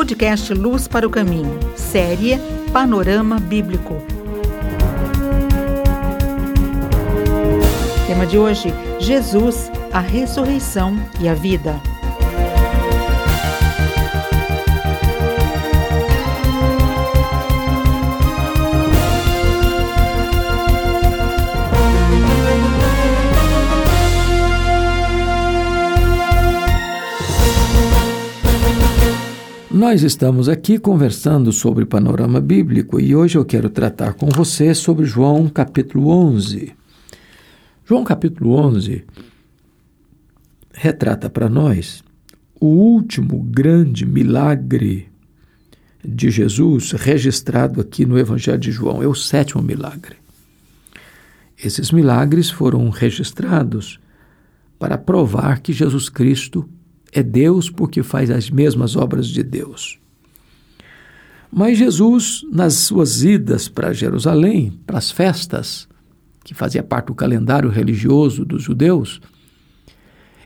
podcast Luz para o Caminho, série Panorama Bíblico. Tema de hoje: Jesus, a ressurreição e a vida. Nós estamos aqui conversando sobre panorama bíblico e hoje eu quero tratar com você sobre João capítulo 11. João capítulo 11 retrata para nós o último grande milagre de Jesus registrado aqui no Evangelho de João. É o sétimo milagre. Esses milagres foram registrados para provar que Jesus Cristo é Deus porque faz as mesmas obras de Deus. Mas Jesus, nas suas idas para Jerusalém, para as festas, que fazia parte do calendário religioso dos judeus,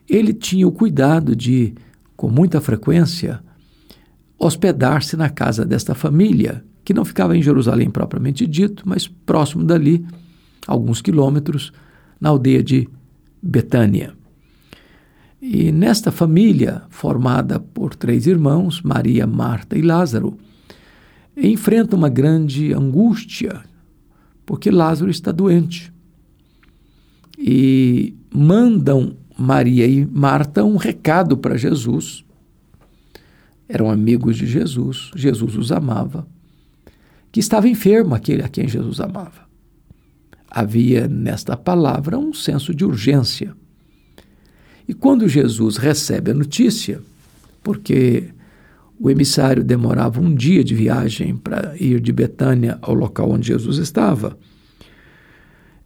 ele tinha o cuidado de, com muita frequência, hospedar-se na casa desta família, que não ficava em Jerusalém propriamente dito, mas próximo dali, alguns quilômetros, na aldeia de Betânia. E nesta família, formada por três irmãos, Maria, Marta e Lázaro, enfrenta uma grande angústia, porque Lázaro está doente. E mandam Maria e Marta um recado para Jesus. Eram amigos de Jesus, Jesus os amava, que estava enfermo aquele a quem Jesus amava. Havia nesta palavra um senso de urgência e quando Jesus recebe a notícia, porque o emissário demorava um dia de viagem para ir de Betânia ao local onde Jesus estava,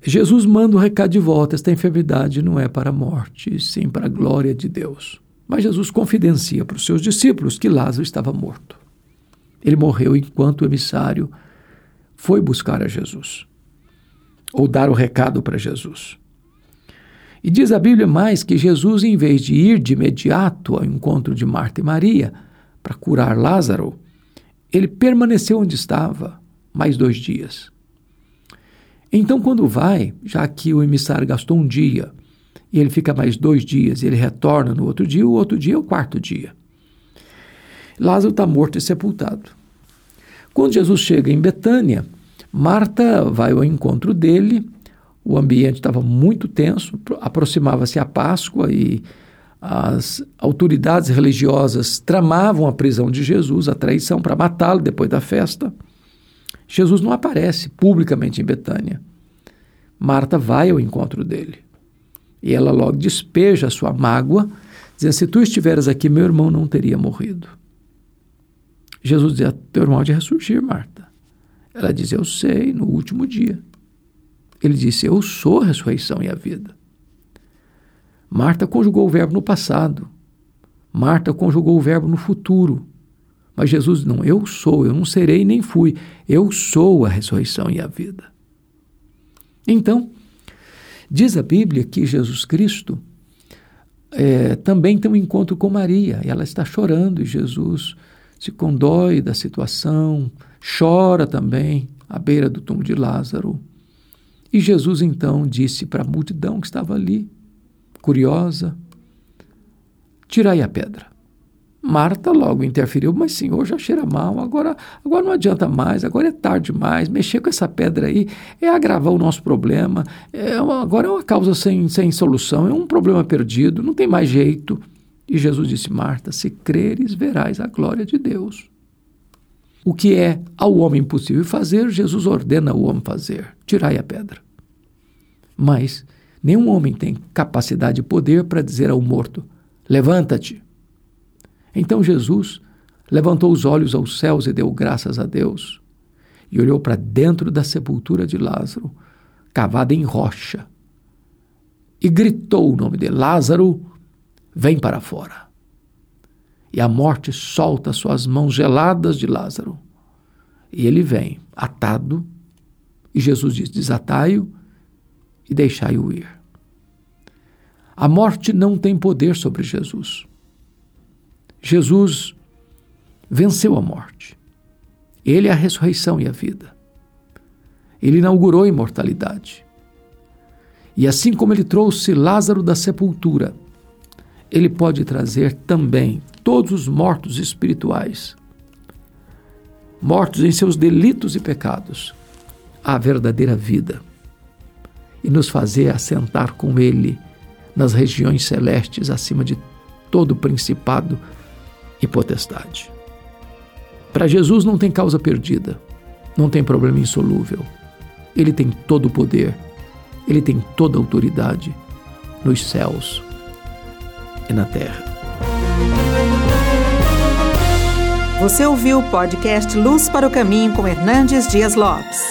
Jesus manda o recado de volta: esta enfermidade não é para a morte, sim para a glória de Deus. Mas Jesus confidencia para os seus discípulos que Lázaro estava morto. Ele morreu enquanto o emissário foi buscar a Jesus, ou dar o recado para Jesus. E diz a Bíblia mais que Jesus, em vez de ir de imediato ao encontro de Marta e Maria para curar Lázaro, ele permaneceu onde estava mais dois dias. Então, quando vai, já que o emissário gastou um dia, e ele fica mais dois dias, ele retorna no outro dia, o outro dia é o quarto dia. Lázaro está morto e sepultado. Quando Jesus chega em Betânia, Marta vai ao encontro dele o ambiente estava muito tenso, aproximava-se a Páscoa e as autoridades religiosas tramavam a prisão de Jesus, a traição para matá-lo depois da festa. Jesus não aparece publicamente em Betânia. Marta vai ao encontro dele. E ela logo despeja a sua mágoa, dizendo: Se tu estiveras aqui, meu irmão não teria morrido. Jesus diz: Teu irmão de ressurgir, Marta. Ela diz: Eu sei, no último dia. Ele disse: Eu sou a ressurreição e a vida. Marta conjugou o verbo no passado. Marta conjugou o verbo no futuro. Mas Jesus não, eu sou, eu não serei nem fui. Eu sou a ressurreição e a vida. Então, diz a Bíblia que Jesus Cristo é, também tem um encontro com Maria. E ela está chorando e Jesus se condói da situação, chora também à beira do túmulo de Lázaro. E Jesus então disse para a multidão que estava ali, curiosa: Tirai a pedra. Marta logo interferiu, mas senhor, já cheira mal, agora, agora não adianta mais, agora é tarde demais, mexer com essa pedra aí é agravar o nosso problema, é uma, agora é uma causa sem, sem solução, é um problema perdido, não tem mais jeito. E Jesus disse, Marta, se creres, verás a glória de Deus. O que é ao homem possível fazer, Jesus ordena ao homem fazer: tirai a pedra. Mas nenhum homem tem capacidade e poder para dizer ao morto: levanta-te. Então Jesus levantou os olhos aos céus e deu graças a Deus, e olhou para dentro da sepultura de Lázaro, cavada em rocha, e gritou o nome de Lázaro: vem para fora e a morte solta suas mãos geladas de Lázaro. E ele vem, atado, e Jesus diz: desatai-o e deixai-o ir. A morte não tem poder sobre Jesus. Jesus venceu a morte. Ele é a ressurreição e a vida. Ele inaugurou a imortalidade. E assim como ele trouxe Lázaro da sepultura, ele pode trazer também todos os mortos espirituais, mortos em seus delitos e pecados, à verdadeira vida. E nos fazer assentar com ele nas regiões celestes acima de todo principado e potestade. Para Jesus não tem causa perdida, não tem problema insolúvel. Ele tem todo o poder, ele tem toda a autoridade nos céus e na terra. Você ouviu o podcast Luz para o Caminho com Hernandes Dias Lopes.